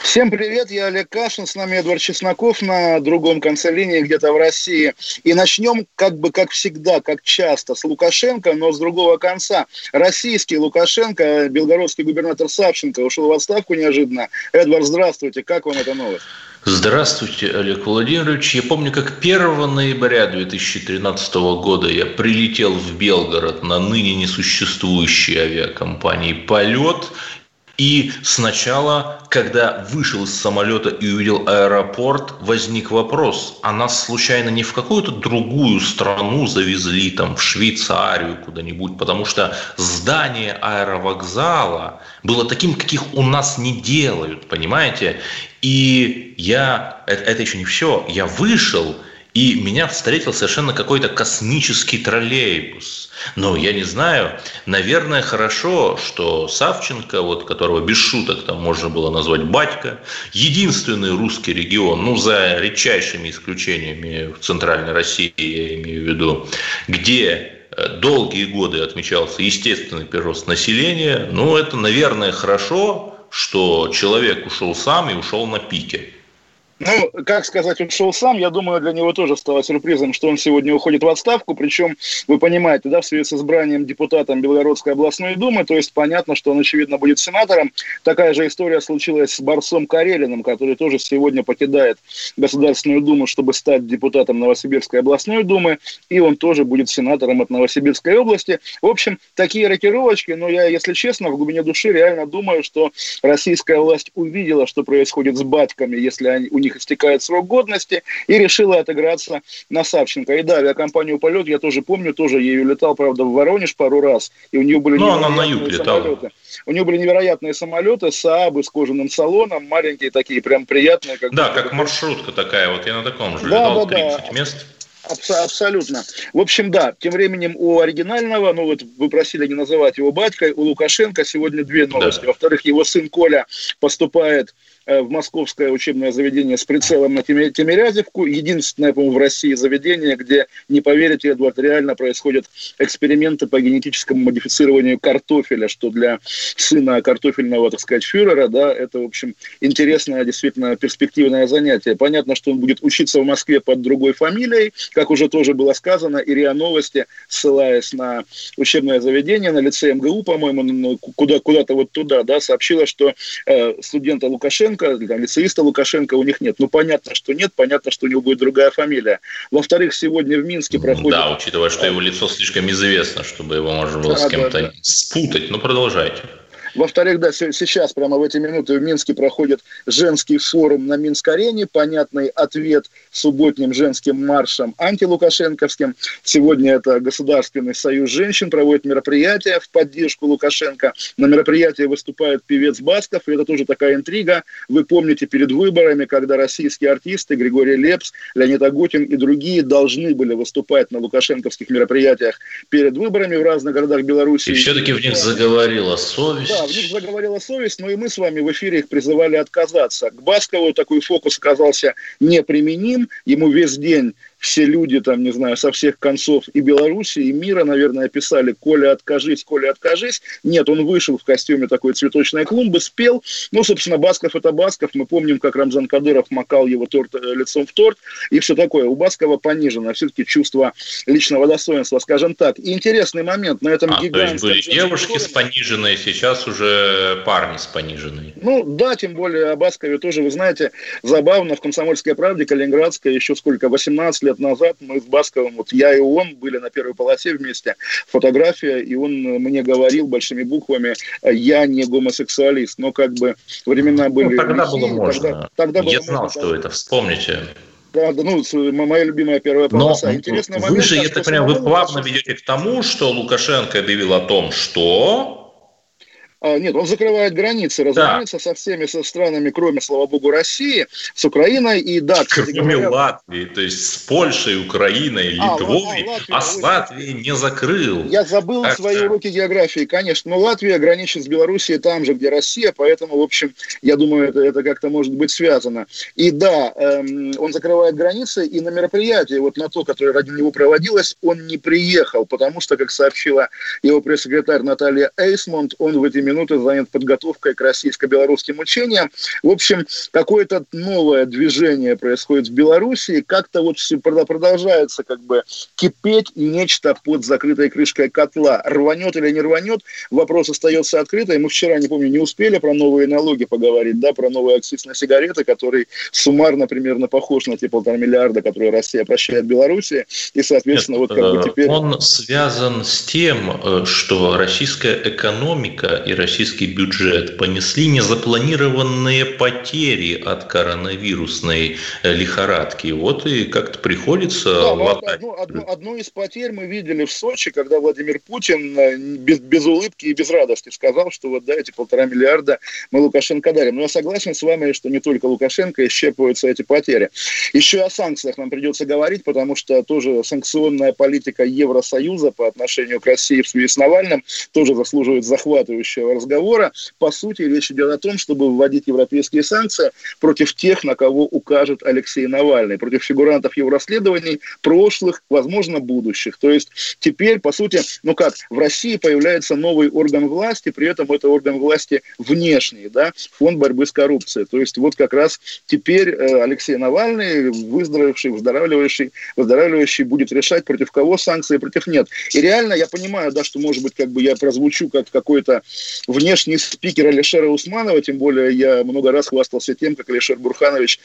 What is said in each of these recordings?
Всем привет, я Олег Кашин, с нами Эдвард Чесноков на другом конце линии, где-то в России. И начнем, как бы, как всегда, как часто, с Лукашенко, но с другого конца. Российский Лукашенко, белгородский губернатор Савченко ушел в отставку неожиданно. Эдвард, здравствуйте, как вам эта новость? Здравствуйте, Олег Владимирович. Я помню, как 1 ноября 2013 года я прилетел в Белгород на ныне несуществующей авиакомпании «Полет», и сначала, когда вышел из самолета и увидел аэропорт, возник вопрос, а нас случайно не в какую-то другую страну завезли, там, в Швейцарию куда-нибудь, потому что здание аэровокзала было таким, каких у нас не делают, понимаете? И я, это, это еще не все, я вышел, и меня встретил совершенно какой-то космический троллейбус. Но я не знаю, наверное, хорошо, что Савченко, вот которого без шуток там можно было назвать батька, единственный русский регион, ну, за редчайшими исключениями в Центральной России, я имею в виду, где э, долгие годы отмечался естественный прирост населения, ну, это, наверное, хорошо, что человек ушел сам и ушел на пике. Ну, как сказать, он шел сам. Я думаю, для него тоже стало сюрпризом, что он сегодня уходит в отставку. Причем, вы понимаете, да, в связи с избранием депутатом Белгородской областной думы, то есть понятно, что он, очевидно, будет сенатором. Такая же история случилась с Барсом Карелиным, который тоже сегодня покидает Государственную думу, чтобы стать депутатом Новосибирской областной думы. И он тоже будет сенатором от Новосибирской области. В общем, такие рокировочки, но я, если честно, в глубине души реально думаю, что российская власть увидела, что происходит с батьками, если они, у них них истекает срок годности, и решила отыграться на Савченко. И да, авиакомпанию «Полет» я тоже помню, тоже ею летал, правда, в Воронеж пару раз, и у нее были ну, она на юг летала. самолеты. У нее были невероятные самолеты, Саабы с кожаным салоном, маленькие такие, прям приятные. Как да, как маршрутка такая, вот я на таком же да, летал, да, 30 да. мест. Абс- абсолютно. В общем, да, тем временем у оригинального, ну вот вы просили не называть его батькой, у Лукашенко сегодня две новости. Да. Во-вторых, его сын Коля поступает в московское учебное заведение с прицелом на Тимирязевку. Единственное, по-моему, в России заведение, где, не поверите, Эдвард, реально происходят эксперименты по генетическому модифицированию картофеля, что для сына картофельного, так сказать, фюрера, да, это, в общем, интересное, действительно перспективное занятие. Понятно, что он будет учиться в Москве под другой фамилией, как уже тоже было сказано, и РИА Новости, ссылаясь на учебное заведение, на лице МГУ, по-моему, куда, куда-то вот туда, да, сообщила, что э, студента Лукашенко Лукашенко, там, лицеиста Лукашенко у них нет. Ну, понятно, что нет, понятно, что у него будет другая фамилия. Во-вторых, сегодня в Минске проходит... Да, учитывая, что его лицо слишком известно, чтобы его можно было да, с кем-то да, да. спутать. Ну, продолжайте. Во-вторых, да, сейчас, прямо в эти минуты в Минске проходит женский форум на Минск-арене. Понятный ответ субботним женским маршем антилукашенковским. Сегодня это Государственный союз женщин проводит мероприятие в поддержку Лукашенко. На мероприятии выступает певец Басков, и это тоже такая интрига. Вы помните перед выборами, когда российские артисты Григорий Лепс, Леонид Агутин и другие должны были выступать на лукашенковских мероприятиях перед выборами в разных городах Беларуси. И все-таки в них заговорила совесть. Да, в них заговорила совесть, но и мы с вами в эфире их призывали отказаться. К Баскову такой фокус оказался неприменим. Ему весь день все люди, там, не знаю, со всех концов и Беларуси, и мира, наверное, писали «Коля, откажись, Коля, откажись». Нет, он вышел в костюме такой цветочной клумбы, спел. Ну, собственно, Басков – это Басков. Мы помним, как Рамзан Кадыров макал его торт, э, лицом в торт и все такое. У Баскова понижено все-таки чувство личного достоинства, скажем так. И интересный момент на этом а, гигантском... То есть были девушки с пониженной, сейчас уже парни с пониженной. Ну, да, тем более о Баскове тоже, вы знаете, забавно, в «Комсомольской правде» Калининградской еще сколько, 18 лет лет назад мы с Басковым, вот я и он были на первой полосе вместе, фотография, и он мне говорил большими буквами, я не гомосексуалист, но как бы времена ну, были... Ну, тогда лихие, было можно. Тогда, тогда было я знал, можно, что это, вспомните. Да, да, ну, моя любимая первая полоса. Но Интересный вы момент, же, я так понимаю, вы плавно ведете к тому, что Лукашенко объявил о том, что А, нет, он закрывает границы, разумеется, да. со всеми со странами, кроме, слава богу, России, с Украиной и да, Кроме говоря... Латвии, то есть с Польшей, Украиной, а, Литвой, а, Латвия, а с Латвией не закрыл. Я забыл как свои уроки географии, конечно, но Латвия граничит с Белоруссией там же, где Россия, поэтому, в общем, я думаю, это, это как-то может быть связано. И да, эм, он закрывает границы, и на мероприятие, вот на то, которое ради него проводилось, он не приехал, потому что, как сообщила его пресс-секретарь Наталья Эйсмонт, он в эти минуты занят подготовкой к российско-белорусским учениям. В общем, какое-то новое движение происходит в Белоруссии, как-то вот все продолжается как бы кипеть нечто под закрытой крышкой котла. Рванет или не рванет, вопрос остается открытый. Мы вчера, не помню, не успели про новые налоги поговорить, да, про новый акциз на сигареты, который суммарно примерно похож на те полтора миллиарда, которые Россия прощает Беларуси. И, соответственно, Нет, вот как бы э, теперь... Он связан с тем, э, что российская экономика и российский бюджет понесли незапланированные потери от коронавирусной э, лихорадки. Вот и как-то приходится да, латать. Одну, одну, одну из потерь мы видели в Сочи, когда Владимир Путин э, без, без улыбки и без радости сказал, что вот да, эти полтора миллиарда мы Лукашенко дарим. Но я согласен с вами, что не только Лукашенко исчерпываются эти потери. Еще и о санкциях нам придется говорить, потому что тоже санкционная политика Евросоюза по отношению к России в связи с Навальным тоже заслуживает захватывающего разговора. По сути, речь идет о том, чтобы вводить европейские санкции против тех, на кого укажет Алексей Навальный, против фигурантов его расследований прошлых, возможно, будущих. То есть теперь, по сути, ну как, в России появляется новый орган власти, при этом это орган власти внешний, да, фонд борьбы с коррупцией. То есть вот как раз теперь э, Алексей Навальный, выздоровевший, выздоравливающий, выздоравливающий, будет решать, против кого санкции, против нет. И реально я понимаю, да, что, может быть, как бы я прозвучу как какой-то внешний спикер Алишера Усманова, тем более я много раз хвастался тем, как Алишер Бурханович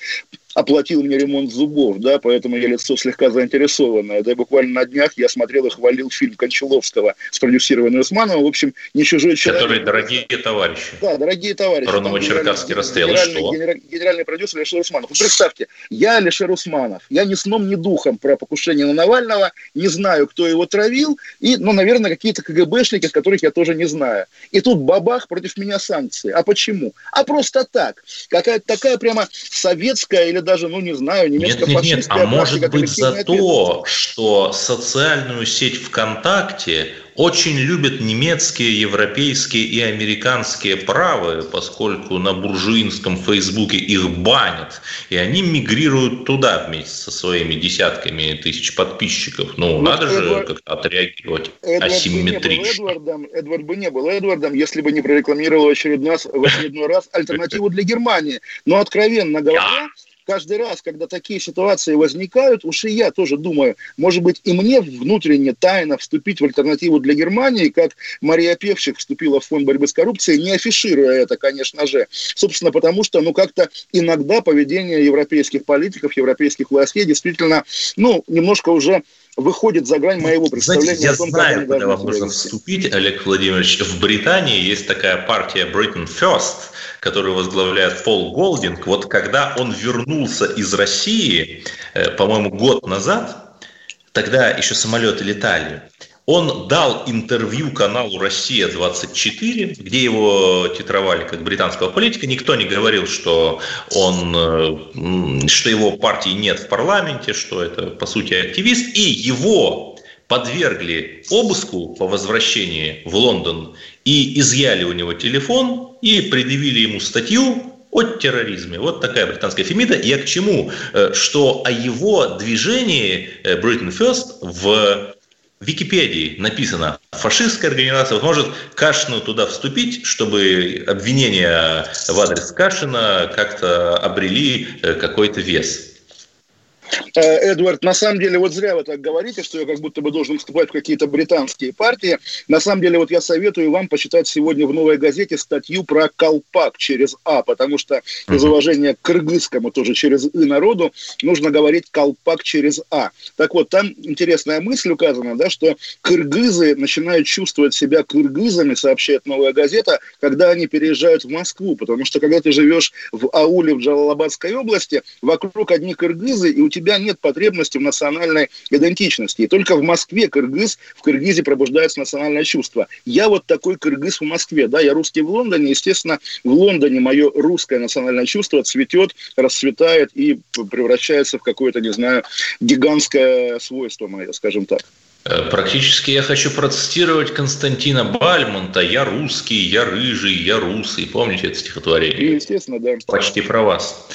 оплатил мне ремонт зубов, да, поэтому я лицо слегка заинтересованное. Да и буквально на днях я смотрел и хвалил фильм Кончаловского, спродюсированный Усмановым. В общем, не чужой человек. Которые дорогие товарищи. Да, дорогие товарищи. Про Новочеркасский расстрел. Генеральный, что? Генеральный, генеральный продюсер Алишер Усманов. Вот представьте, я Алишер Усманов. Я ни сном, ни духом про покушение на Навального, не знаю, кто его травил, и, ну, наверное, какие-то КГБшники, которых я тоже не знаю. И тут бабах против меня санкции. А почему? А просто так. Какая-то такая прямо советская или даже, ну, не знаю, немецко Нет, нет, нет, а может быть за то, что социальную сеть ВКонтакте очень любят немецкие, европейские и американские правые, поскольку на буржуинском Фейсбуке их банят, и они мигрируют туда вместе со своими десятками тысяч подписчиков. Ну, ну надо Эдвард, же как-то отреагировать Эдвард асимметрично. Бы Эдвардом, Эдвард бы не был Эдвардом, если бы не прорекламировал очередной раз, в очередной раз альтернативу для Германии. Но, откровенно говоря, каждый раз, когда такие ситуации возникают, уж и я тоже думаю, может быть, и мне внутренне тайно вступить в альтернативу для Германии, как Мария Певчик вступила в фонд борьбы с коррупцией, не афишируя это, конечно же. Собственно, потому что, ну, как-то иногда поведение европейских политиков, европейских властей действительно, ну, немножко уже выходит за грань моего представления Знаете, я том, знаю, куда вам нужно вступить, Олег Владимирович. В Британии есть такая партия Britain First, которую возглавляет Пол Голдинг. Вот когда он вернулся из России, э, по-моему, год назад, тогда еще самолеты летали, он дал интервью каналу «Россия-24», где его титровали как британского политика. Никто не говорил, что, он, э, что его партии нет в парламенте, что это, по сути, активист. И его подвергли обыску по возвращении в Лондон и изъяли у него телефон и предъявили ему статью о терроризме. Вот такая британская фемида. Я к чему? Э, что о его движении э, Britain First в в Википедии написано «фашистская организация». Может Кашину туда вступить, чтобы обвинения в адрес Кашина как-то обрели э, какой-то вес. Э, Эдвард, на самом деле, вот зря вы так говорите, что я как будто бы должен вступать в какие-то британские партии. На самом деле, вот я советую вам почитать сегодня в «Новой газете» статью про колпак через А, потому что из уважения к кыргызскому тоже через И народу нужно говорить колпак через А. Так вот, там интересная мысль указана, да, что кыргызы начинают чувствовать себя кыргызами, сообщает «Новая газета», когда они переезжают в Москву, потому что когда ты живешь в ауле в Джалалабадской области, вокруг одни кыргызы, и у тебя нет потребности в национальной идентичности. И только в Москве кыргыз, в Кыргызе пробуждается национальное чувство. Я вот такой кыргыз в Москве, да, я русский в Лондоне, естественно, в Лондоне мое русское национальное чувство цветет, расцветает и превращается в какое-то, не знаю, гигантское свойство мое, скажем так. Э, практически я хочу процитировать Константина Бальмонта «Я русский, я рыжий, я русый». Помните это стихотворение? Естественно, да. Почти про вас.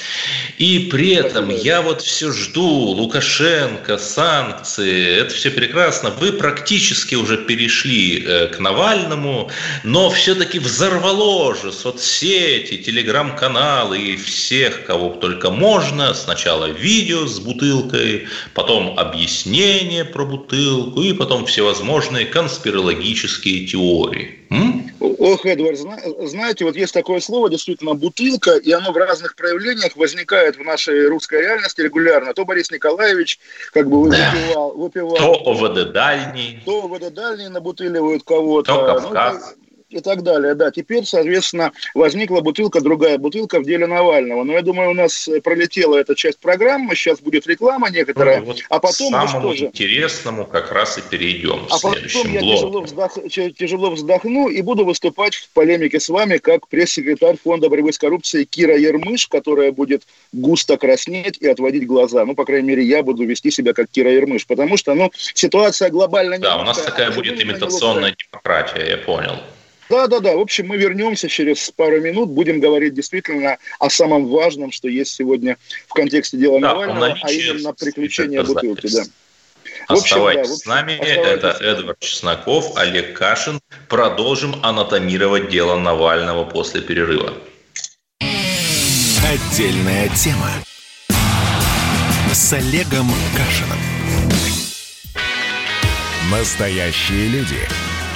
И при этом Спасибо. я вот все жду, Лукашенко, санкции, это все прекрасно. Вы практически уже перешли э, к Навальному, но все-таки взорвало же соцсети, телеграм-каналы и всех, кого только можно. Сначала видео с бутылкой, потом объяснение про бутылку, и потом всевозможные конспирологические теории. М? Ох, Эдвард, знаете, вот есть такое слово, действительно, бутылка, и оно в разных проявлениях возникает в нашей русской реальности регулярно. То Борис Николаевич как бы выпивал, выпивал то ОВД дальний, то ОВД дальний набутыливают кого-то. То Кавказ. Ну, и так далее. Да, теперь, соответственно, возникла бутылка, другая бутылка в деле Навального. Но я думаю, у нас пролетела эта часть программы, сейчас будет реклама некоторая, ну, вот а потом к самому же... интересному как раз и перейдем а в следующем потом я тяжело, вздох... тяжело вздохну и буду выступать в полемике с вами как пресс-секретарь Фонда борьбы с коррупцией Кира Ермыш, которая будет густо краснеть и отводить глаза. Ну, по крайней мере, я буду вести себя как Кира Ермыш, потому что, ну, ситуация глобально... Да, у нас такая будет имитационная демократия, я понял. Да, да, да. В общем, мы вернемся через пару минут, будем говорить действительно о самом важном, что есть сегодня в контексте дела да, Навального, а именно приключения бутылки. Да. Оставайтесь общем, да, с нами. Оставайтесь. Это Эдвард Чесноков, Олег Кашин. Продолжим анатомировать дело Навального после перерыва. Отдельная тема с Олегом Кашиным. Настоящие люди.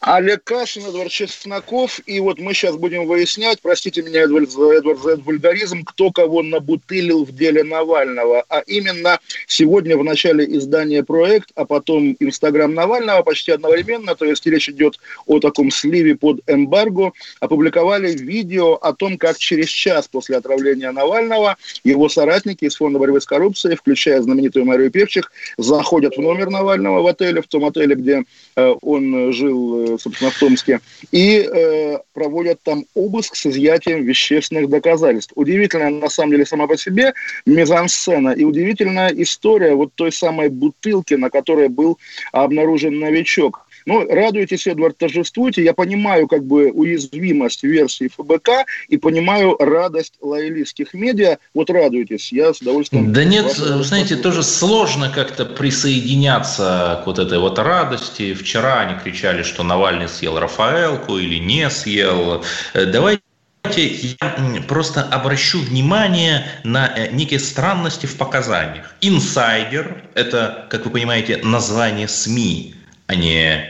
Олег Кашин, Эдвард Чесноков. И вот мы сейчас будем выяснять, простите меня, Эдвард, Эдвард за вульгаризм, кто кого набутылил в деле Навального. А именно сегодня в начале издания проект, а потом Инстаграм Навального почти одновременно, то есть речь идет о таком сливе под эмбарго, опубликовали видео о том, как через час после отравления Навального его соратники из Фонда борьбы с коррупцией, включая знаменитую Марию Певчих, заходят в номер Навального в отеле, в том отеле, где э, он жил э, собственно, в Томске, и э, проводят там обыск с изъятием вещественных доказательств. Удивительная, на самом деле, сама по себе мизансцена и удивительная история вот той самой бутылки, на которой был обнаружен новичок. Ну, радуйтесь, Эдвард, торжествуйте. Я понимаю как бы уязвимость версии ФБК и понимаю радость лоялистских медиа. Вот радуйтесь, я с удовольствием... Да нет, знаете, тоже сложно как-то присоединяться к вот этой вот радости. Вчера они кричали, что Навальный съел Рафаэлку или не съел. Э, давайте я просто обращу внимание на э, некие странности в показаниях. Инсайдер – это, как вы понимаете, название СМИ, а не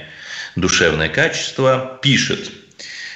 душевное качество, пишет,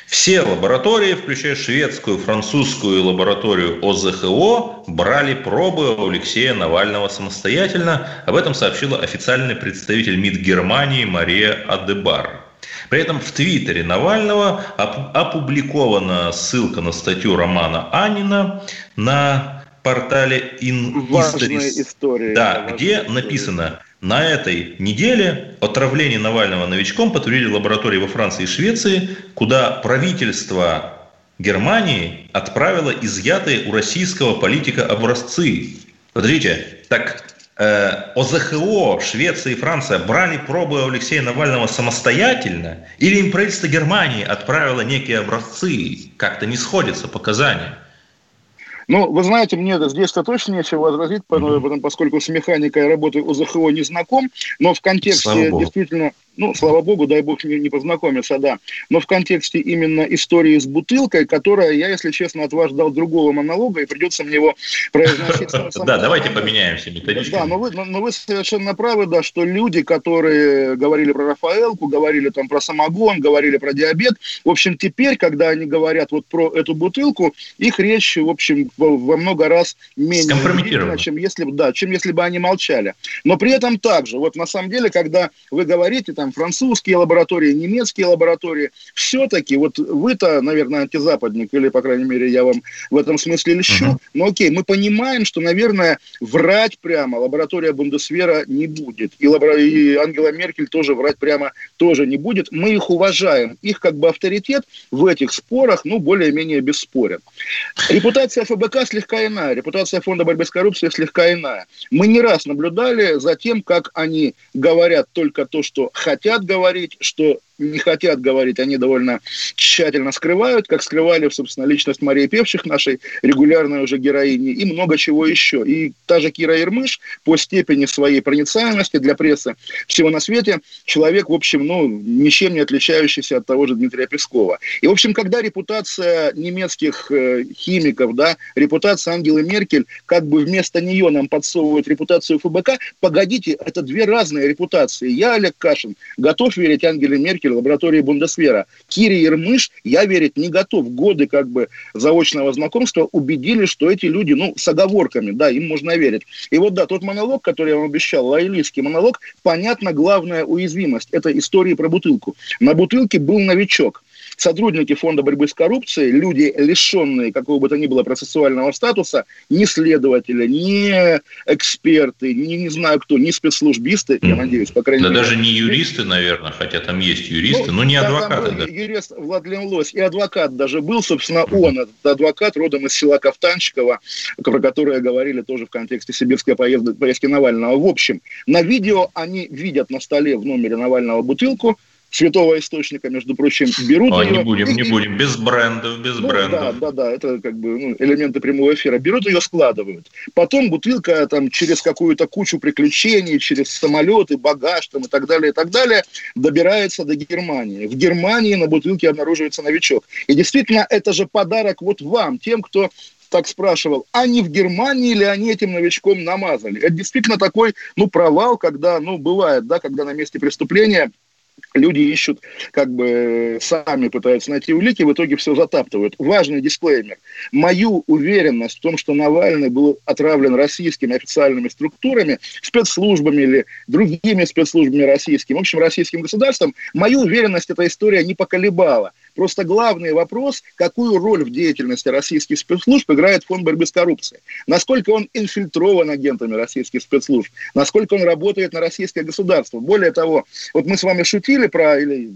все лаборатории, включая шведскую, французскую лабораторию ОЗХО, брали пробы у Алексея Навального самостоятельно. Об этом сообщила официальный представитель МИД Германии Мария Адебар. При этом в Твиттере Навального опубликована ссылка на статью Романа Анина на портале InHistory. Да, где написано – на этой неделе отравление Навального новичком подтвердили лаборатории во Франции и Швеции, куда правительство Германии отправило изъятые у российского политика образцы. Смотрите, так э, ОЗХО, Швеция и Франция брали пробы у Алексея Навального самостоятельно, или им правительство Германии отправило некие образцы? Как-то не сходятся показания. Ну, вы знаете, мне здесь-то точно нечего возразить, поскольку с механикой работы ОЗХО не знаком, но в контексте действительно ну, слава богу, дай бог не, не познакомиться, да, но в контексте именно истории с бутылкой, которая, я, если честно, от вас ждал другого монолога, и придется мне его произносить. Да, давайте поменяемся методичками. Да, но вы, но вы совершенно правы, да, что люди, которые говорили про Рафаэлку, говорили там про самогон, говорили про диабет, в общем, теперь, когда они говорят вот про эту бутылку, их речь, в общем, во много раз менее чем если, да, чем если бы они молчали. Но при этом также, вот на самом деле, когда вы говорите, там, французские лаборатории, немецкие лаборатории, все-таки, вот вы-то, наверное, антизападник, или, по крайней мере, я вам в этом смысле лещу, uh-huh. но окей, мы понимаем, что, наверное, врать прямо лаборатория Бундесвера не будет, и, лабора... и Ангела Меркель тоже врать прямо тоже не будет. Мы их уважаем, их как бы авторитет в этих спорах, ну, более-менее бесспорен. Репутация ФБК слегка иная, репутация Фонда борьбы с коррупцией слегка иная. Мы не раз наблюдали за тем, как они говорят только то, что хотят говорить, что не хотят говорить, они довольно тщательно скрывают, как скрывали, собственно, личность Марии Певчих, нашей регулярной уже героини, и много чего еще. И та же Кира Ермыш по степени своей проницаемости для прессы всего на свете человек, в общем, ну, ничем не отличающийся от того же Дмитрия Пескова. И, в общем, когда репутация немецких э, химиков, да, репутация Ангелы Меркель, как бы вместо нее нам подсовывают репутацию ФБК, погодите, это две разные репутации. Я, Олег Кашин, готов верить Ангеле Меркель, Меркель, лаборатории Бундесвера. Кире Ермыш я верить не готов. Годы как бы заочного знакомства убедили, что эти люди, ну, с оговорками, да, им можно верить. И вот, да, тот монолог, который я вам обещал, лоялистский монолог, понятно, главная уязвимость. Это истории про бутылку. На бутылке был новичок сотрудники Фонда борьбы с коррупцией, люди, лишенные какого бы то ни было процессуального статуса, ни следователи, ни эксперты, ни не знаю кто, ни спецслужбисты, я надеюсь, по крайней да мере. даже не юристы, наверное, хотя там есть юристы, ну, но не адвокаты. Был юрист Владлен Лось, и адвокат даже был, собственно, он, этот адвокат, родом из села Ковтанчикова, про которое говорили тоже в контексте сибирской поездки, поездки Навального. В общем, на видео они видят на столе в номере Навального бутылку, святого источника, между прочим, берут О, ее. Не будем, и, не будем, без брендов, без ну, брендов. Да, да, да, это как бы ну, элементы прямого эфира. Берут ее, складывают. Потом бутылка там через какую-то кучу приключений, через самолеты, багаж там и так далее, и так далее, добирается до Германии. В Германии на бутылке обнаруживается новичок. И действительно, это же подарок вот вам, тем, кто так спрашивал, а не в Германии ли они этим новичком намазали? Это действительно такой, ну, провал, когда, ну, бывает, да, когда на месте преступления люди ищут, как бы сами пытаются найти улики, в итоге все затаптывают. Важный дисклеймер. Мою уверенность в том, что Навальный был отравлен российскими официальными структурами, спецслужбами или другими спецслужбами российскими, в общем, российским государством, мою уверенность эта история не поколебала. Просто главный вопрос, какую роль в деятельности российских спецслужб играет фонд борьбы с коррупцией. Насколько он инфильтрован агентами российских спецслужб, насколько он работает на российское государство. Более того, вот мы с вами шутили про, или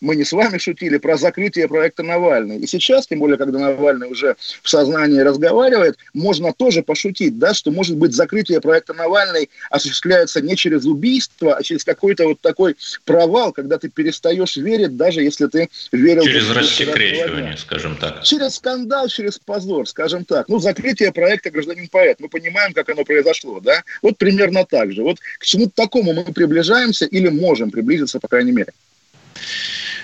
мы не с вами шутили, про закрытие проекта Навальный. И сейчас, тем более, когда Навальный уже в сознании разговаривает, можно тоже пошутить, да, что, может быть, закрытие проекта Навальный осуществляется не через убийство, а через какой-то вот такой провал, когда ты перестаешь верить, даже если ты верил рассекречивание, скажем так. Через скандал, через позор, скажем так. Ну, закрытие проекта «Гражданин-поэт». Мы понимаем, как оно произошло, да? Вот примерно так же. Вот к чему-то такому мы приближаемся или можем приблизиться, по крайней мере.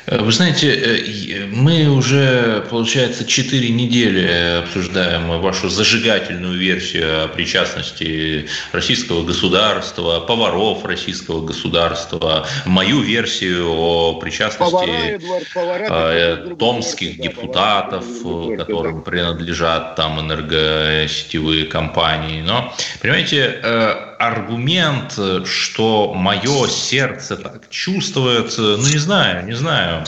Э, вы знаете, э, мы уже, получается, четыре недели обсуждаем вашу зажигательную версию о причастности российского государства, поваров российского государства, мою версию о причастности повара, Эдуард, повара, э, томских депутатов, которым да. принадлежат там энергосетевые компании. Но, понимаете, аргумент, что мое сердце так чувствует, ну не знаю, не знаю.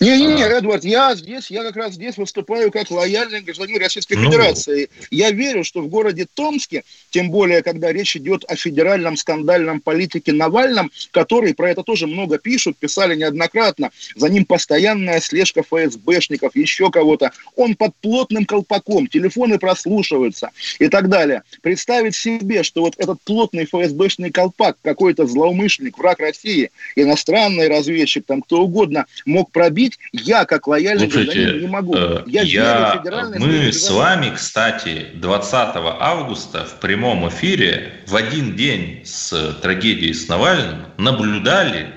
Не-не-не, Эдвард, я здесь, я как раз здесь выступаю как лояльный гражданин Российской ну... Федерации. Я верю, что в городе Томске, тем более, когда речь идет о федеральном скандальном политике Навальном, который про это тоже много пишут, писали неоднократно, за ним постоянная слежка ФСБшников, еще кого-то. Он под плотным колпаком, телефоны прослушиваются и так далее. Представить себе, что вот этот плотный ФСБшный колпак, какой-то злоумышленник, враг России, иностранный разведчик, там кто угодно, мог пробить судить я, как лояльный Слушайте, гражданин, не могу. Э, я, я Мы с вами, кстати, 20 августа в прямом эфире в один день с трагедией с Навальным наблюдали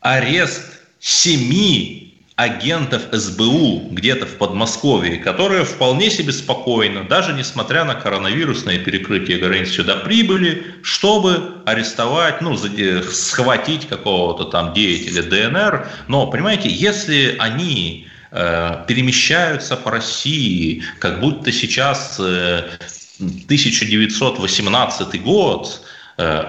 арест семи агентов СБУ где-то в Подмосковье, которые вполне себе спокойно, даже несмотря на коронавирусное перекрытие границ, сюда прибыли, чтобы арестовать, ну, схватить какого-то там деятеля ДНР. Но, понимаете, если они э, перемещаются по России, как будто сейчас э, 1918 год, Э,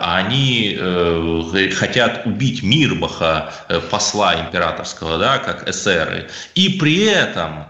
они э, хотят убить Мирбаха, э, посла императорского, да, как эсеры. И при этом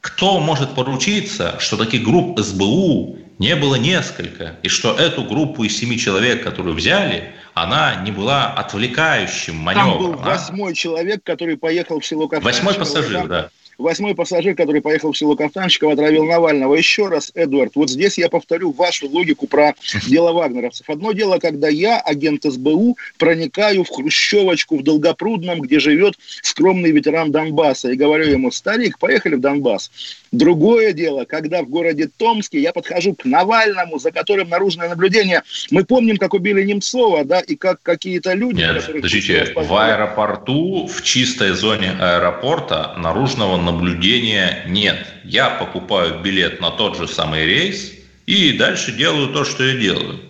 кто может поручиться, что таких групп СБУ не было несколько, и что эту группу из семи человек, которую взяли, она не была отвлекающим маневром. Там был восьмой человек, который поехал в село Кавказское. Восьмой пассажир, да восьмой пассажир, который поехал в село Кафтанщиков, отравил Навального. Еще раз, Эдвард, вот здесь я повторю вашу логику про дело вагнеровцев. Одно дело, когда я, агент СБУ, проникаю в Хрущевочку в Долгопрудном, где живет скромный ветеран Донбасса, и говорю ему, старик, поехали в Донбасс. Другое дело, когда в городе Томске я подхожу к Навальному, за которым наружное наблюдение. Мы помним, как убили Немцова, да, и как какие-то люди... Нет, подождите, в аэропорту, в чистой зоне аэропорта наружного наблюдения нет. Я покупаю билет на тот же самый рейс и дальше делаю то, что я делаю.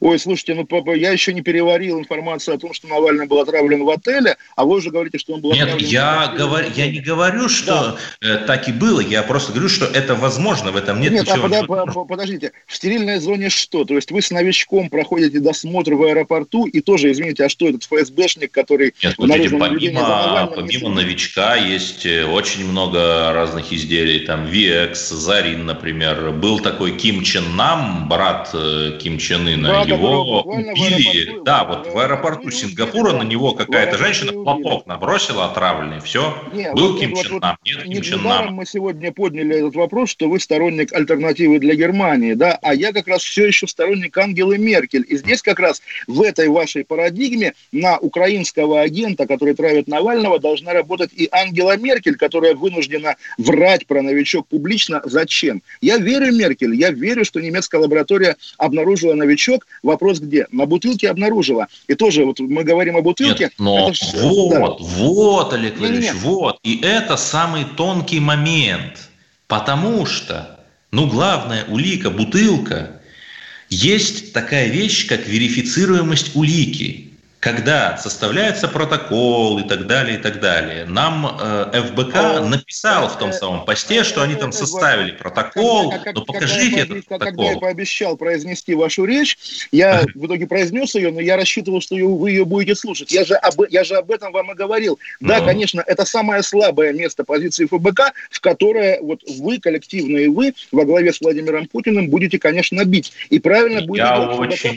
Ой, слушайте, ну папа, я еще не переварил информацию о том, что Навальный был отравлен в отеле, а вы уже говорите, что он был Нет, отравлен я, говор... я не говорю, что да. Э, так и было, я просто говорю, что это возможно, в этом нет, нет ничего. Нет, а под... подождите, в стерильной зоне что? То есть вы с новичком проходите досмотр в аэропорту и тоже, извините, а что этот ФСБшник, который... Нет, смотрите, помимо, помимо новичка есть э, очень много разных изделий, там VX, Зарин, например, был такой Ким Чен Нам, брат э, Ким Чен Ына, его убили. Да, вот в аэропорту Сингапура на него какая-то женщина платок набросила отравленный. Все. Нет, Был вот, Ким вот, Чен Нам, нет Ким Чен Нам. мы сегодня подняли этот вопрос, что вы сторонник альтернативы для Германии, да, а я как раз все еще сторонник Ангелы Меркель. И здесь как раз в этой вашей парадигме на украинского агента, который травит Навального, должна работать и Ангела Меркель, которая вынуждена врать про новичок публично. Зачем? Я верю Меркель, я верю, что немецкая лаборатория обнаружила новичок, Вопрос где? На бутылке обнаружила. И тоже вот мы говорим о бутылке. Нет, но это, вот, да. вот, Олег Владимирович, вот. И это самый тонкий момент. Потому что, ну, главная улика, бутылка, есть такая вещь, как верифицируемость улики когда составляется протокол и так далее, и так далее. Нам э, ФБК написал в том самом посте, что они там составили протокол, когда, но покажите этот протокол. Когда я пообещал произнести вашу речь, я в итоге произнес ее, но я рассчитывал, что вы ее будете слушать. Я же об, я же об этом вам и говорил. Да, ну. конечно, это самое слабое место позиции ФБК, в которое вот вы, коллективно и вы, во главе с Владимиром Путиным, будете, конечно, бить. И правильно будете... Я очень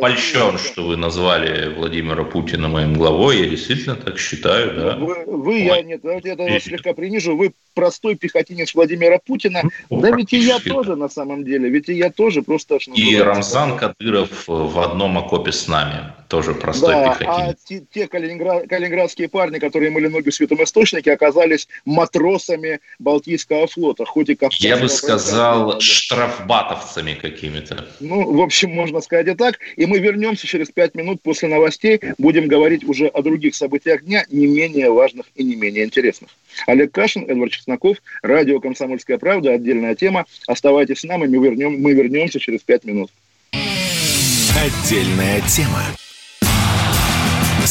польщен, что вы назвали Владимира Владимира Путина моим главой. Я действительно так считаю, да. Вы, вы я нет, давайте я вас слегка принижу. Вы простой пехотинец Владимира Путина. Ну, да ведь и я тоже на самом деле. Ведь и я тоже просто... И Рамзан Кадыров в одном окопе с нами. Тоже простой да, пехотинец. А те, те калининград, калининградские парни, которые мыли ноги в святом источнике, оказались матросами Балтийского флота. Хоть и Я бы сказал, штрафбатовцами какими-то. Ну, в общем, можно сказать и так. И мы вернемся через пять минут после новостей новостей будем говорить уже о других событиях дня, не менее важных и не менее интересных. Олег Кашин, Эдвард Чесноков, радио «Комсомольская правда», отдельная тема. Оставайтесь с нами, мы, вернем, мы вернемся через пять минут. Отдельная тема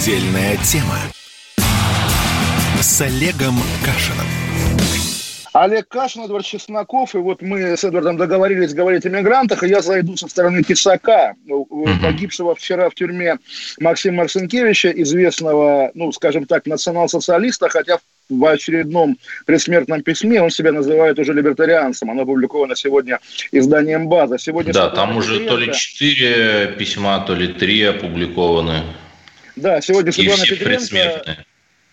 Отдельная тема с Олегом Кашиным. Олег Кашин, Эдвард Чесноков, и вот мы с Эдвардом договорились говорить о мигрантах, и я зайду со стороны Тесака, погибшего вчера в тюрьме Максима Марсенкевича, известного, ну, скажем так, национал-социалиста, хотя в очередном предсмертном письме он себя называет уже либертарианцем. Оно опубликовано сегодня изданием «База». Сегодня да, там уже то ли четыре письма, то ли три опубликованы. Да, сегодня Светлана Петренко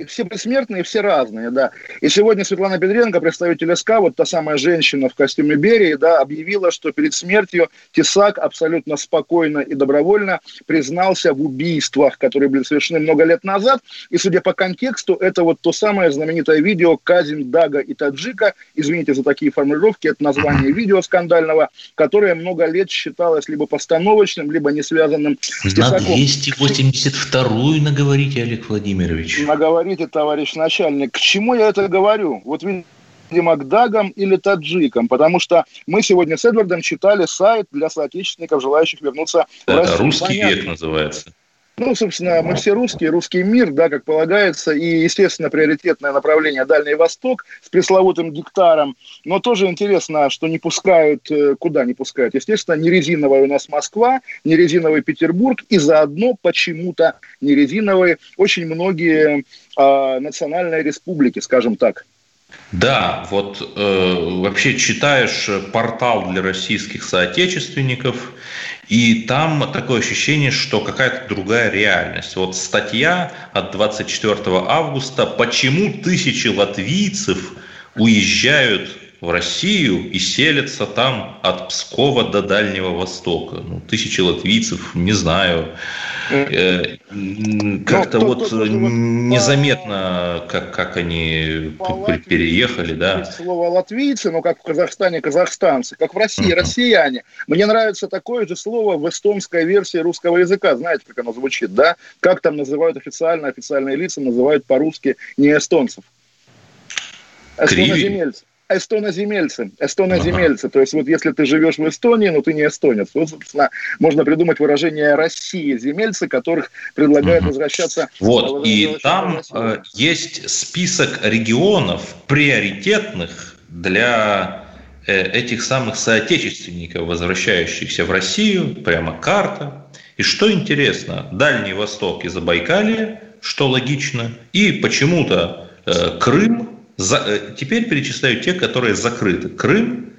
все бессмертные, все разные, да. И сегодня Светлана Петренко, представитель СК, вот та самая женщина в костюме Берии, да, объявила, что перед смертью Тесак абсолютно спокойно и добровольно признался в убийствах, которые были совершены много лет назад. И, судя по контексту, это вот то самое знаменитое видео «Казнь Дага и Таджика», извините за такие формулировки, это название видео скандального, которое много лет считалось либо постановочным, либо не связанным с Тесаком. На 282-ю наговорите, Олег Владимирович. Наговорите говорите, товарищ начальник, к чему я это говорю? Вот видимо, к дагам или таджикам, потому что мы сегодня с Эдвардом читали сайт для соотечественников, желающих вернуться да, в Россию. «Русский Понятно. век» называется. Ну, собственно, мы все русские, русский мир, да, как полагается, и, естественно, приоритетное направление Дальний Восток с пресловутым гектаром. Но тоже интересно, что не пускают, э, куда не пускают. Естественно, не резиновая у нас Москва, не резиновый Петербург, и заодно почему-то не резиновые очень многие э, национальные республики, скажем так. Да, вот э, вообще читаешь портал для российских соотечественников, и там такое ощущение, что какая-то другая реальность. Вот статья от 24 августа «Почему тысячи латвийцев уезжают в Россию и селятся там от Пскова до Дальнего Востока. Ну, тысячи латвийцев, не знаю. Э, как-то ну, вот незаметно, как, как они переехали, да. Слово латвийцы, но как в Казахстане казахстанцы, как в России россияне. Мне нравится такое же слово в эстонской версии русского языка. Знаете, как оно звучит, да? Как там называют официально, официальные лица называют по-русски не эстонцев. Эстоноземельцы эстоноземельцы, эстоноземельцы. Ага. То есть вот если ты живешь в Эстонии, но ты не эстонец, вот, собственно, можно придумать выражение России земельцы, которых предлагают ага. возвращаться. Вот, и там э, есть список регионов приоритетных для э, этих самых соотечественников, возвращающихся в Россию, прямо карта. И что интересно, Дальний Восток и Забайкалье, что логично, и почему-то э, Крым за, э, теперь перечисляю те, которые закрыты. Крым,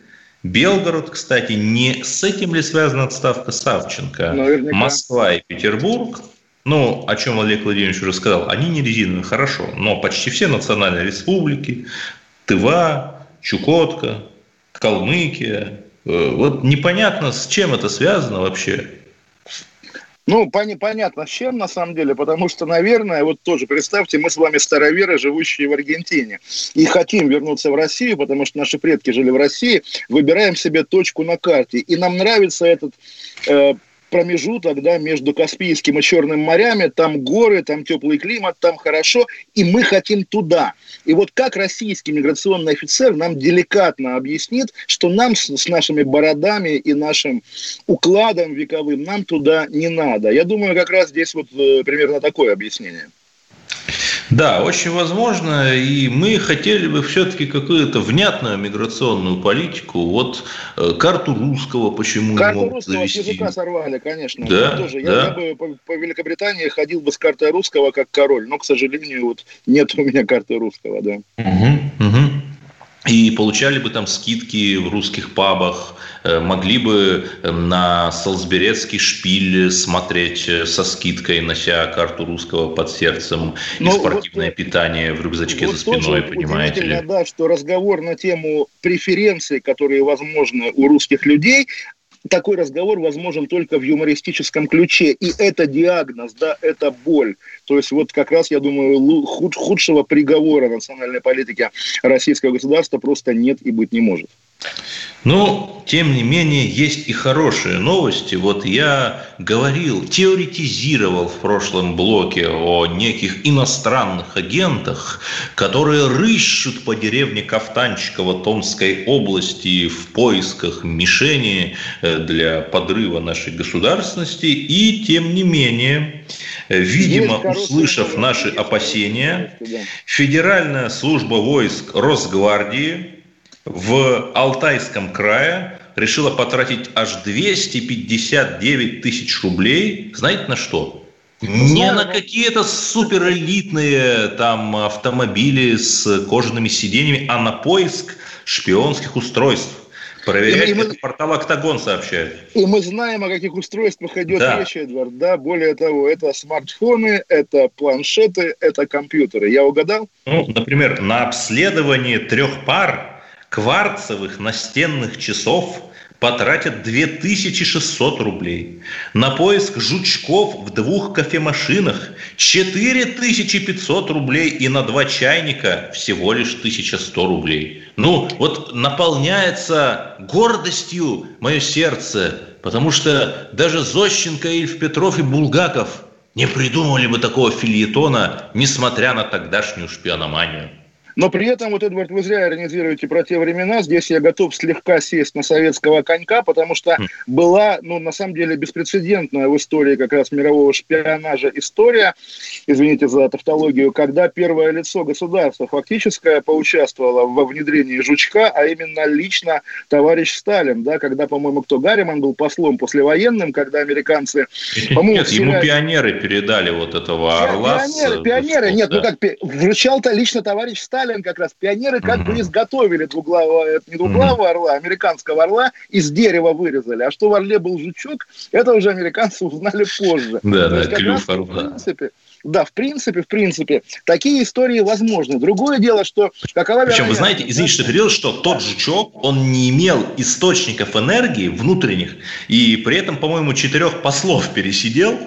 Белгород, кстати, не с этим ли связана отставка Савченко? Наверняка. Москва и Петербург, ну, о чем Олег Владимирович уже сказал, они не резиновые, хорошо, но почти все национальные республики, Тыва, Чукотка, Калмыкия, э, вот непонятно, с чем это связано вообще. Ну, пон- понятно, с чем на самом деле, потому что, наверное, вот тоже представьте, мы с вами староверы, живущие в Аргентине, и хотим вернуться в Россию, потому что наши предки жили в России, выбираем себе точку на карте, и нам нравится этот э, промежуток да, между Каспийским и Черным морями, там горы, там теплый климат, там хорошо, и мы хотим туда. И вот как российский миграционный офицер нам деликатно объяснит, что нам с, с нашими бородами и нашим укладом вековым нам туда не надо. Я думаю, как раз здесь вот э, примерно такое объяснение. Да, очень возможно, и мы хотели бы все-таки какую-то внятную миграционную политику. Вот э, карту русского почему карту не могут русского завести. языка сорвали, конечно. Да, тоже. да. Я, я бы по, по Великобритании ходил бы с картой русского как король, но, к сожалению, вот нет у меня карты русского, да. Угу, угу. И получали бы там скидки в русских пабах, Э, могли бы э, на Солсберецкий шпиль смотреть э, со скидкой, нося карту русского под сердцем Но и ну, спортивное вот, питание в рюкзачке вот за спиной, понимаете ли? Да, что разговор на тему преференций, которые возможны у русских людей, такой разговор возможен только в юмористическом ключе. И это диагноз, да, это боль. То есть вот как раз, я думаю, худ, худшего приговора национальной политики российского государства просто нет и быть не может. Но, тем не менее, есть и хорошие новости. Вот я говорил, теоретизировал в прошлом блоке о неких иностранных агентах, которые рыщут по деревне Кафтанчикова Томской области в поисках мишени э, для подрыва нашей государственности. И, тем не менее, видимо, услышав наши опасения, Федеральная служба войск Росгвардии в Алтайском крае решила потратить аж 259 тысяч рублей. Знаете на что? Не на какие-то суперэлитные там автомобили с кожаными сиденьями, а на поиск шпионских устройств. Проверять и мы, портал «Октагон» сообщает. И мы знаем, о каких устройствах идет да. речь, Эдвард. Да, более того, это смартфоны, это планшеты, это компьютеры. Я угадал? Ну, например, на обследование трех пар кварцевых настенных часов потратят 2600 рублей. На поиск жучков в двух кофемашинах 4500 рублей и на два чайника всего лишь 1100 рублей. Ну, вот наполняется гордостью мое сердце, потому что даже Зощенко, Ильф Петров и Булгаков не придумали бы такого фильетона, несмотря на тогдашнюю шпиономанию. Но при этом, вот, Эдвард, вы зря иронизируете про те времена. Здесь я готов слегка сесть на советского конька, потому что mm. была, ну, на самом деле, беспрецедентная в истории как раз мирового шпионажа история, извините за тавтологию, когда первое лицо государства фактическое поучаствовало во внедрении жучка, а именно лично товарищ Сталин, да, когда, по-моему, кто, Гарриман был послом послевоенным, когда американцы... Нет, ему пионеры передали вот этого орла. Пионеры, пионеры, нет, ну как, вручал-то лично товарищ Сталин Сталин как раз пионеры как бы изготовили двуглавого, не двуглавого орла, а американского орла из дерева вырезали. А что в орле был жучок, это уже американцы узнали позже. Да, да, клюв орла. В принципе, да, в принципе, в принципе, такие истории возможны. Другое дело, что какова Причем, вы знаете, извините, что перевел, что тот жучок, он не имел источников энергии внутренних, и при этом, по-моему, четырех послов пересидел,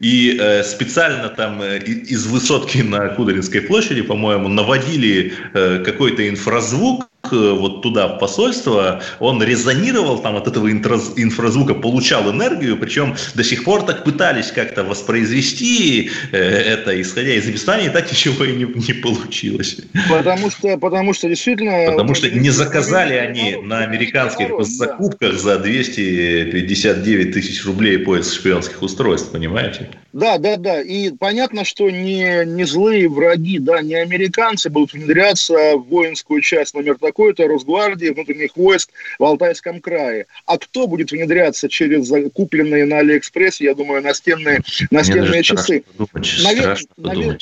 и э, специально там э, из высотки на Кудринской площади, по-моему, наводили э, какой-то инфразвук, вот туда, в посольство, он резонировал там от этого инфразвука, получал энергию, причем до сих пор так пытались как-то воспроизвести э, это, исходя из описания, и так ничего и не, не получилось. Потому что, потому что действительно... Потому что не заказали они на американских закупках за 259 тысяч рублей поиск шпионских устройств, понимаете? Да, да, да. И понятно, что не, не злые враги, да, не американцы будут внедряться в воинскую часть номер такой-то, Росгвардии, внутренних войск в Алтайском крае. А кто будет внедряться через купленные на Алиэкспрессе, я думаю, настенные, настенные часы? Думать, Навер... Навер...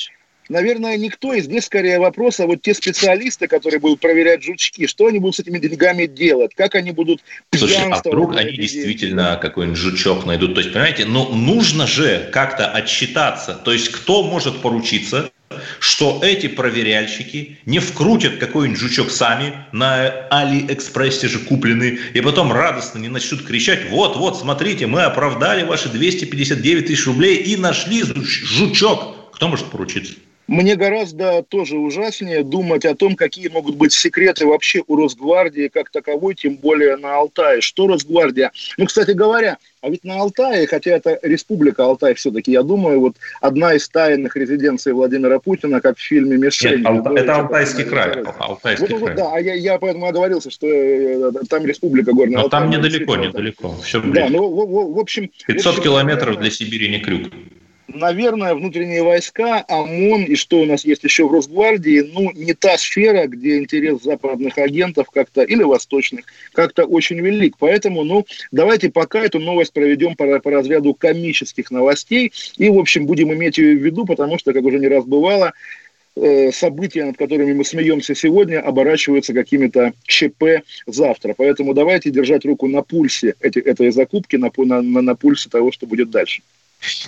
Наверное, никто. И здесь скорее вопрос, а вот те специалисты, которые будут проверять жучки, что они будут с этими деньгами делать, как они будут Слушай, а вдруг они действительно какой-нибудь жучок найдут? То есть, понимаете, но ну, нужно же как-то отчитаться. То есть, кто может поручиться, что эти проверяльщики не вкрутят какой-нибудь жучок сами, на Алиэкспрессе же купленный, и потом радостно не начнут кричать, вот, вот, смотрите, мы оправдали ваши 259 тысяч рублей и нашли жучок. Кто может поручиться? Мне гораздо тоже ужаснее думать о том, какие могут быть секреты вообще у Росгвардии как таковой, тем более на Алтае. Что Росгвардия? Ну, кстати говоря, а ведь на Алтае, хотя это республика Алтай все-таки, я думаю, вот одна из тайных резиденций Владимира Путина, как в фильме «Мишень». Нет, Алта, это Алтайский край. Алтайский вот, край. Вот, да, а я, я поэтому оговорился, что э, там республика Горная Но Алтай. там недалеко, недалеко. Все близко. Да, ну, в, в, в общем... 500 в общем, километров для Сибири не крюк наверное, внутренние войска, ОМОН и что у нас есть еще в Росгвардии, ну, не та сфера, где интерес западных агентов как-то, или восточных, как-то очень велик. Поэтому, ну, давайте пока эту новость проведем по, по разряду комических новостей и, в общем, будем иметь ее в виду, потому что, как уже не раз бывало, э, события, над которыми мы смеемся сегодня, оборачиваются какими-то ЧП завтра. Поэтому давайте держать руку на пульсе эти, этой закупки, на, на, на пульсе того, что будет дальше.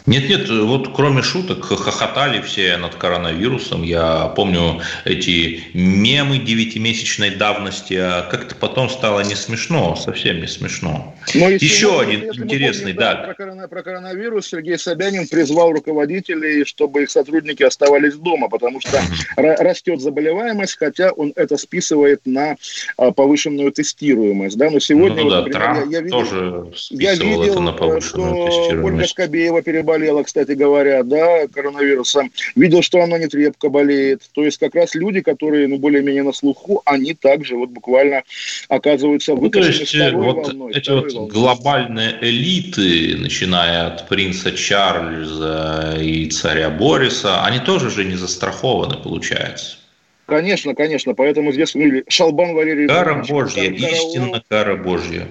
Нет-нет, вот кроме шуток хохотали все над коронавирусом. Я помню эти мемы девятимесячной давности, а как-то потом стало не смешно, совсем не смешно. Но Еще один интересный, помним, да. Про, корона, про коронавирус Сергей Собянин призвал руководителей, чтобы их сотрудники оставались дома, потому что растет заболеваемость, хотя он это списывает на а, повышенную тестируемость. Да? Но сегодня, ну, вот, да, например, Трамп я, я видел, тоже списывал я видел, это на повышенную что тестируемость. Ольга Скобеева переболела, кстати говоря, да, коронавирусом. Видел, что она не трепко болеет. То есть как раз люди, которые, ну, более-менее на слуху, они также вот буквально оказываются ну, то есть э, вот волной, эти вот волной. глобальные элиты, начиная от принца Чарльза и царя Бориса, они тоже же не застрахованы, получается. Конечно, конечно, поэтому здесь фамилия Шалбан Валерьевич. Кара Божья, истинно кара Божья.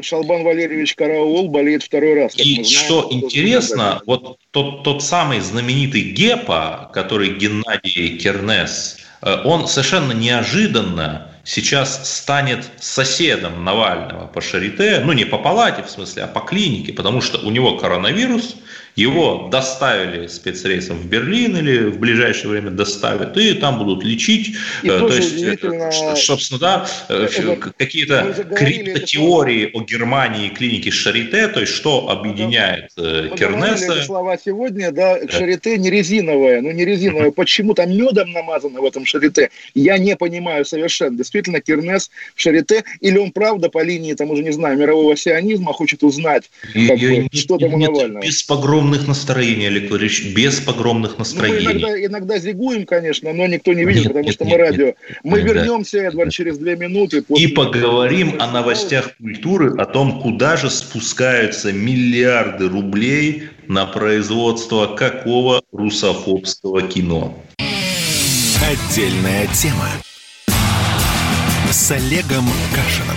Шалбан Валерьевич Караул болеет второй раз. И знаем, что интересно, вот тот, тот самый знаменитый Гепа, который Геннадий Кернес, э, он совершенно неожиданно сейчас станет соседом Навального по Шарите, ну не по палате в смысле, а по клинике, потому что у него коронавирус, его доставили спецрейсом в Берлин или в ближайшее время доставят, и там будут лечить. И э, То есть, э, собственно, да, э, какие-то криптотеории о Германии и клинике Шарите, то есть что объединяет Мы Кернеса. слова сегодня, да, Шарите не резиновое, ну не резиновое. Почему там медом намазано в этом Шарите? Я не понимаю совершенно. Действительно, Кернес в Шарите, или он правда по линии, там уже не знаю, мирового сионизма хочет узнать, как бы, что там у Навального. Без погром погромных настроений, Олег Валерьевич, без погромных настроений. Ну, мы иногда, иногда зигуем, конечно, но никто не видит, нет, потому нет, что нет, мы радио. Нет, мы нет, вернемся, да. Эдвард, через две минуты. После... И поговорим о новостях культуры, о том, куда же спускаются миллиарды рублей на производство какого русофобского кино. Отдельная тема с Олегом Кашином.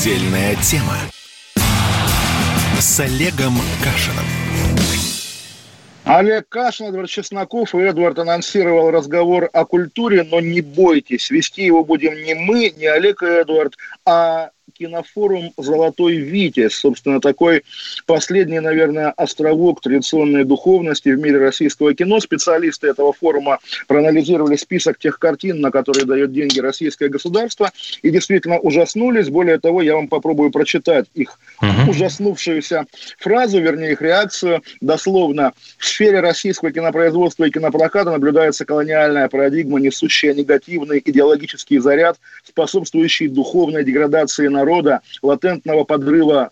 Отдельная тема с Олегом Кашиным. Олег Кашин, Эдвард Чесноков и Эдвард анонсировал разговор о культуре, но не бойтесь, вести его будем не мы, не Олег и Эдвард, а кинофорум «Золотой Витязь». Собственно, такой последний, наверное, островок традиционной духовности в мире российского кино. Специалисты этого форума проанализировали список тех картин, на которые дает деньги российское государство, и действительно ужаснулись. Более того, я вам попробую прочитать их угу. ужаснувшуюся фразу, вернее, их реакцию. Дословно, в сфере российского кинопроизводства и кинопроката наблюдается колониальная парадигма, несущая негативный идеологический заряд, способствующий духовной деградации народа рода латентного подрыва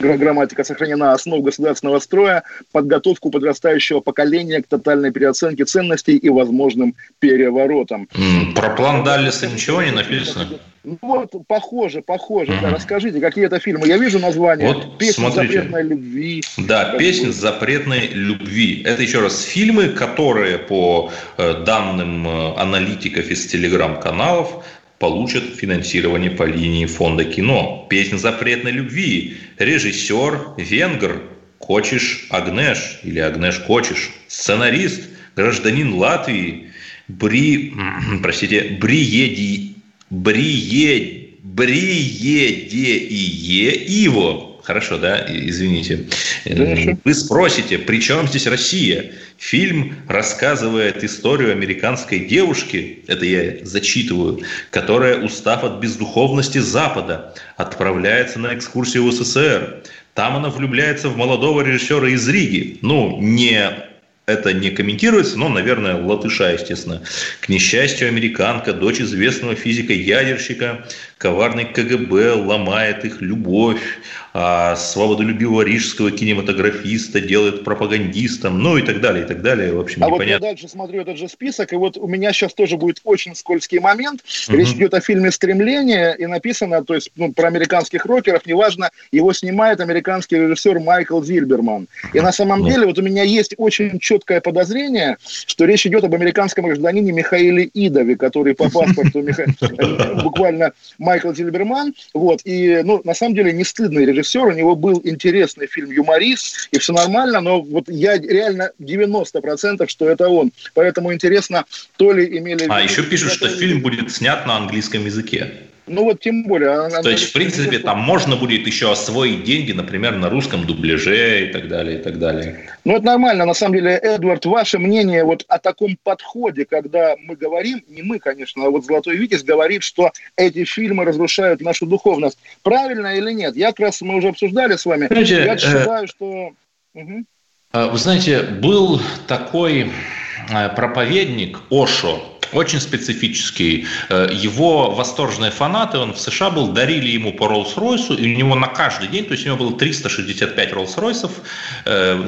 грамматика сохранена основ государственного строя, подготовку подрастающего поколения к тотальной переоценке ценностей и возможным переворотам. Про план Даллиса ничего не написано? Ну, вот, похоже, похоже. Mm-hmm. Да, расскажите, какие это фильмы? Я вижу название. Вот, «Песня смотрите. запретной любви». Да, «Песня будет. запретной любви». Это, еще раз, фильмы, которые по э, данным э, аналитиков из телеграм-каналов получат финансирование по линии фонда кино. Песня запретной любви. Режиссер венгр Кочиш Агнеш или Агнеш Кочиш. Сценарист гражданин Латвии Бри, простите, Бриеди, Бриед, Бриеде Иво Хорошо, да? Извините. Хорошо. Вы спросите, при чем здесь Россия? Фильм рассказывает историю американской девушки, это я зачитываю, которая, устав от бездуховности Запада, отправляется на экскурсию в СССР. Там она влюбляется в молодого режиссера из Риги. Ну, не это не комментируется, но, наверное, латыша, естественно. К несчастью, американка, дочь известного физика-ядерщика, коварный КГБ ломает их любовь, а свободолюбивого рижского кинематографиста делает пропагандистом, ну и так далее, и так далее. В общем, а непонятно. вот я дальше смотрю этот же список, и вот у меня сейчас тоже будет очень скользкий момент. Угу. Речь идет о фильме «Стремление», и написано, то есть ну, про американских рокеров, неважно, его снимает американский режиссер Майкл Зильберман. И на самом ну. деле вот у меня есть очень четкое подозрение, что речь идет об американском гражданине Михаиле Идове, который по паспорту буквально Майкл Зильберман. Вот. И, ну, на самом деле, не стыдный режиссер. У него был интересный фильм «Юморист», и все нормально, но вот я реально 90% что это он. Поэтому интересно, то ли имели... А, еще пишут, что фильм будет снят на английском языке. Ну вот тем более. Она, То есть, в принципе, там можно будет еще освоить деньги, например, на русском дубляже и так далее, и так далее. Ну это нормально. На самом деле, Эдвард, ваше мнение вот о таком подходе, когда мы говорим, не мы, конечно, а вот Золотой Витязь говорит, что эти фильмы разрушают нашу духовность. Правильно или нет? Я как раз, мы уже обсуждали с вами. Знаете, Я э, считаю, что Угу. Вы знаете, был такой э, проповедник Ошо, очень специфический. Э, его восторженные фанаты, он в США был, дарили ему по Роллс-Ройсу, и у него на каждый день, то есть у него было 365 Роллс-Ройсов,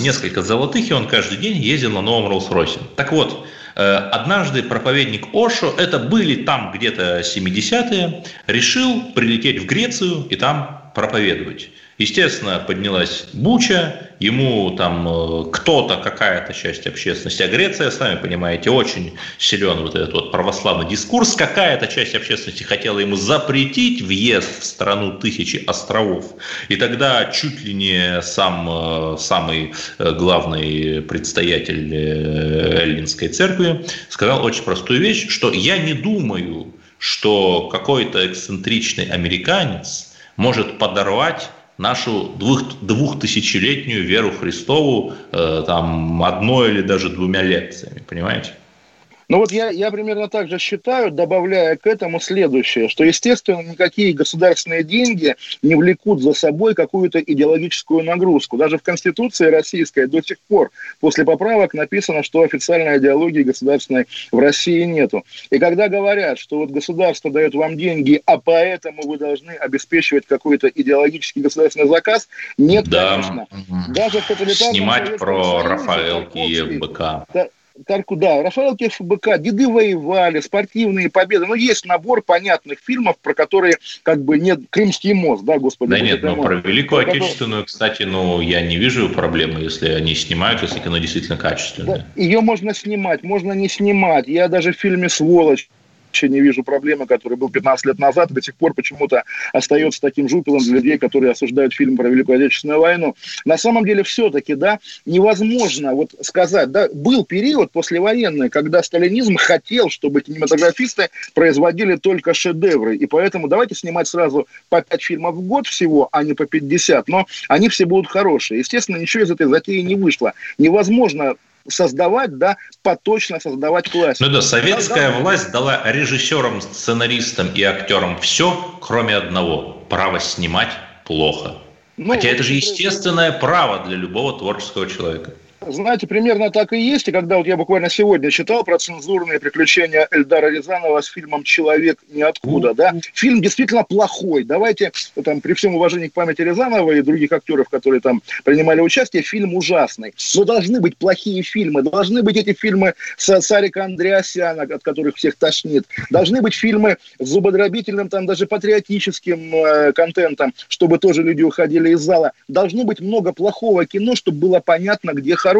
несколько золотых, и он каждый день ездил на новом Роллс-Ройсе. Так вот, однажды проповедник Ошо, это были там где-то 70-е, решил прилететь в Грецию и там проповедовать. Естественно, поднялась буча, ему там э, кто-то, какая-то часть общественности, а Греция, сами понимаете, очень силен вот этот вот православный дискурс, какая-то часть общественности хотела ему запретить въезд в страну тысячи островов. И тогда чуть ли не сам э, самый э, главный предстоятель Эллинской церкви сказал очень простую вещь, что я не думаю, что какой-то эксцентричный американец может подорвать нашу двух, двухтысячелетнюю веру Христову э, там одной или даже двумя лекциями, понимаете? Ну вот я, я примерно так же считаю, добавляя к этому следующее, что, естественно, никакие государственные деньги не влекут за собой какую-то идеологическую нагрузку. Даже в Конституции российской до сих пор после поправок написано, что официальной идеологии государственной в России нету. И когда говорят, что вот государство дает вам деньги, а поэтому вы должны обеспечивать какой-то идеологический государственный заказ, нет, да. конечно. Даже в Снимать про Рафаэлки и ФБК. Да, Тарку, да, Рафаэлки ФБК, деды воевали, спортивные победы. Ну, есть набор понятных фильмов, про которые как бы нет Крымский мост, да, господи. Да нет, но про Великую про Отечественную, кстати, ну, я не вижу проблемы, если они снимают, если кино действительно качественное. Да, ее можно снимать, можно не снимать. Я даже в фильме «Сволочь» вообще не вижу проблемы, который был 15 лет назад, до сих пор почему-то остается таким жупелом для людей, которые осуждают фильм про Великую Отечественную войну. На самом деле все-таки, да, невозможно вот сказать, да, был период послевоенный, когда сталинизм хотел, чтобы кинематографисты производили только шедевры, и поэтому давайте снимать сразу по 5 фильмов в год всего, а не по 50, но они все будут хорошие. Естественно, ничего из этой затеи не вышло. Невозможно создавать, да, поточно создавать классику. Ну да, советская да, власть дала режиссерам, сценаристам и актерам все, кроме одного – право снимать плохо. Ну, Хотя это же естественное право для любого творческого человека. Знаете, примерно так и есть. И когда вот я буквально сегодня читал про цензурные приключения Эльдара Рязанова с фильмом «Человек ниоткуда», да, фильм действительно плохой. Давайте, там, при всем уважении к памяти Рязанова и других актеров, которые там принимали участие, фильм ужасный. Но должны быть плохие фильмы, должны быть эти фильмы с Сарика Андреасяна, от которых всех тошнит. Должны быть фильмы с зубодробительным, там, даже патриотическим э, контентом, чтобы тоже люди уходили из зала. Должно быть много плохого кино, чтобы было понятно, где хорошее.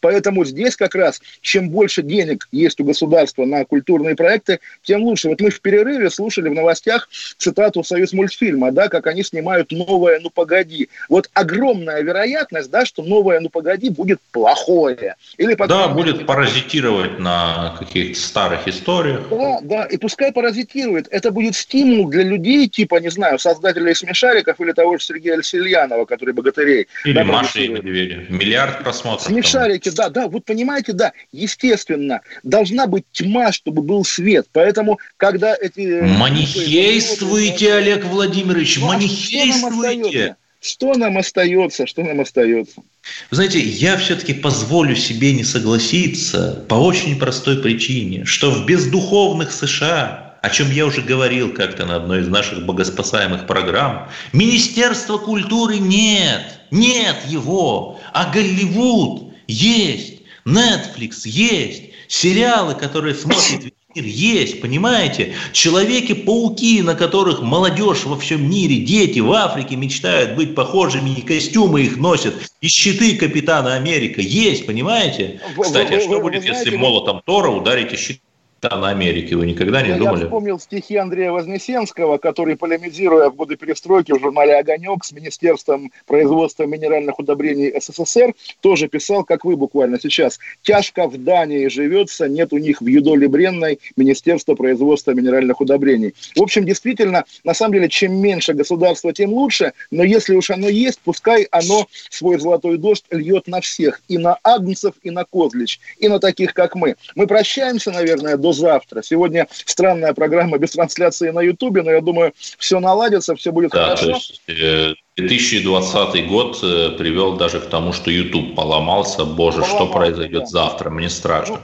Поэтому здесь как раз, чем больше денег есть у государства на культурные проекты, тем лучше. Вот мы в перерыве слушали в новостях цитату Союз мультфильма, да, как они снимают новое «Ну погоди». Вот огромная вероятность, да, что новое «Ну погоди» будет плохое. Или, по да, будет паразитировать на каких-то старых историях. Да, да, и пускай паразитирует. Это будет стимул для людей, типа, не знаю, создателей смешариков или того же Сергея Альсельянова, который богатырей. Или да, Маша и Медведя. Миллиард просмотров Смешарики, да, да, вот понимаете, да, естественно, должна быть тьма, чтобы был свет. Поэтому, когда эти... Э, манихействуйте, Олег Владимирович, ну, манихействуйте. Что нам остается? Что нам остается? Вы знаете, я все-таки позволю себе не согласиться по очень простой причине, что в бездуховных США, о чем я уже говорил как-то на одной из наших богоспасаемых программ, Министерства культуры нет, нет его. А Голливуд есть, Netflix есть, сериалы, которые смотрит мир есть, понимаете? Человеки-пауки, на которых молодежь во всем мире, дети в Африке мечтают быть похожими, и костюмы их носят, и щиты Капитана Америка есть, понимаете? Кстати, а что будет, если молотом Тора ударите щит на Америке. Вы никогда не я, думали? Я вспомнил стихи Андрея Вознесенского, который, полемизируя в годы перестройки в журнале «Огонек» с Министерством производства минеральных удобрений СССР, тоже писал, как вы буквально сейчас. «Тяжко в Дании живется, нет у них в Юдоле Бренной Министерства производства минеральных удобрений». В общем, действительно, на самом деле, чем меньше государства, тем лучше, но если уж оно есть, пускай оно свой золотой дождь льет на всех, и на агнцев, и на козлич, и на таких, как мы. Мы прощаемся, наверное, до до завтра. Сегодня странная программа без трансляции на Ютубе, но я думаю, все наладится, все будет да, хорошо. То есть, 2020 э, год э, привел даже к тому, что YouTube поломался. Боже, поломался, что произойдет да. завтра? Мне страшно.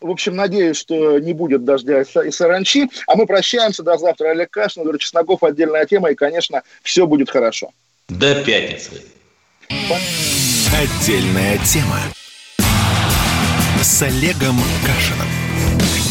Ну, в общем, надеюсь, что не будет дождя и саранчи. А мы прощаемся до завтра. Олег Кашин, Игорь Чесноков, отдельная тема. И, конечно, все будет хорошо. До пятницы. Отдельная тема с Олегом Кашином.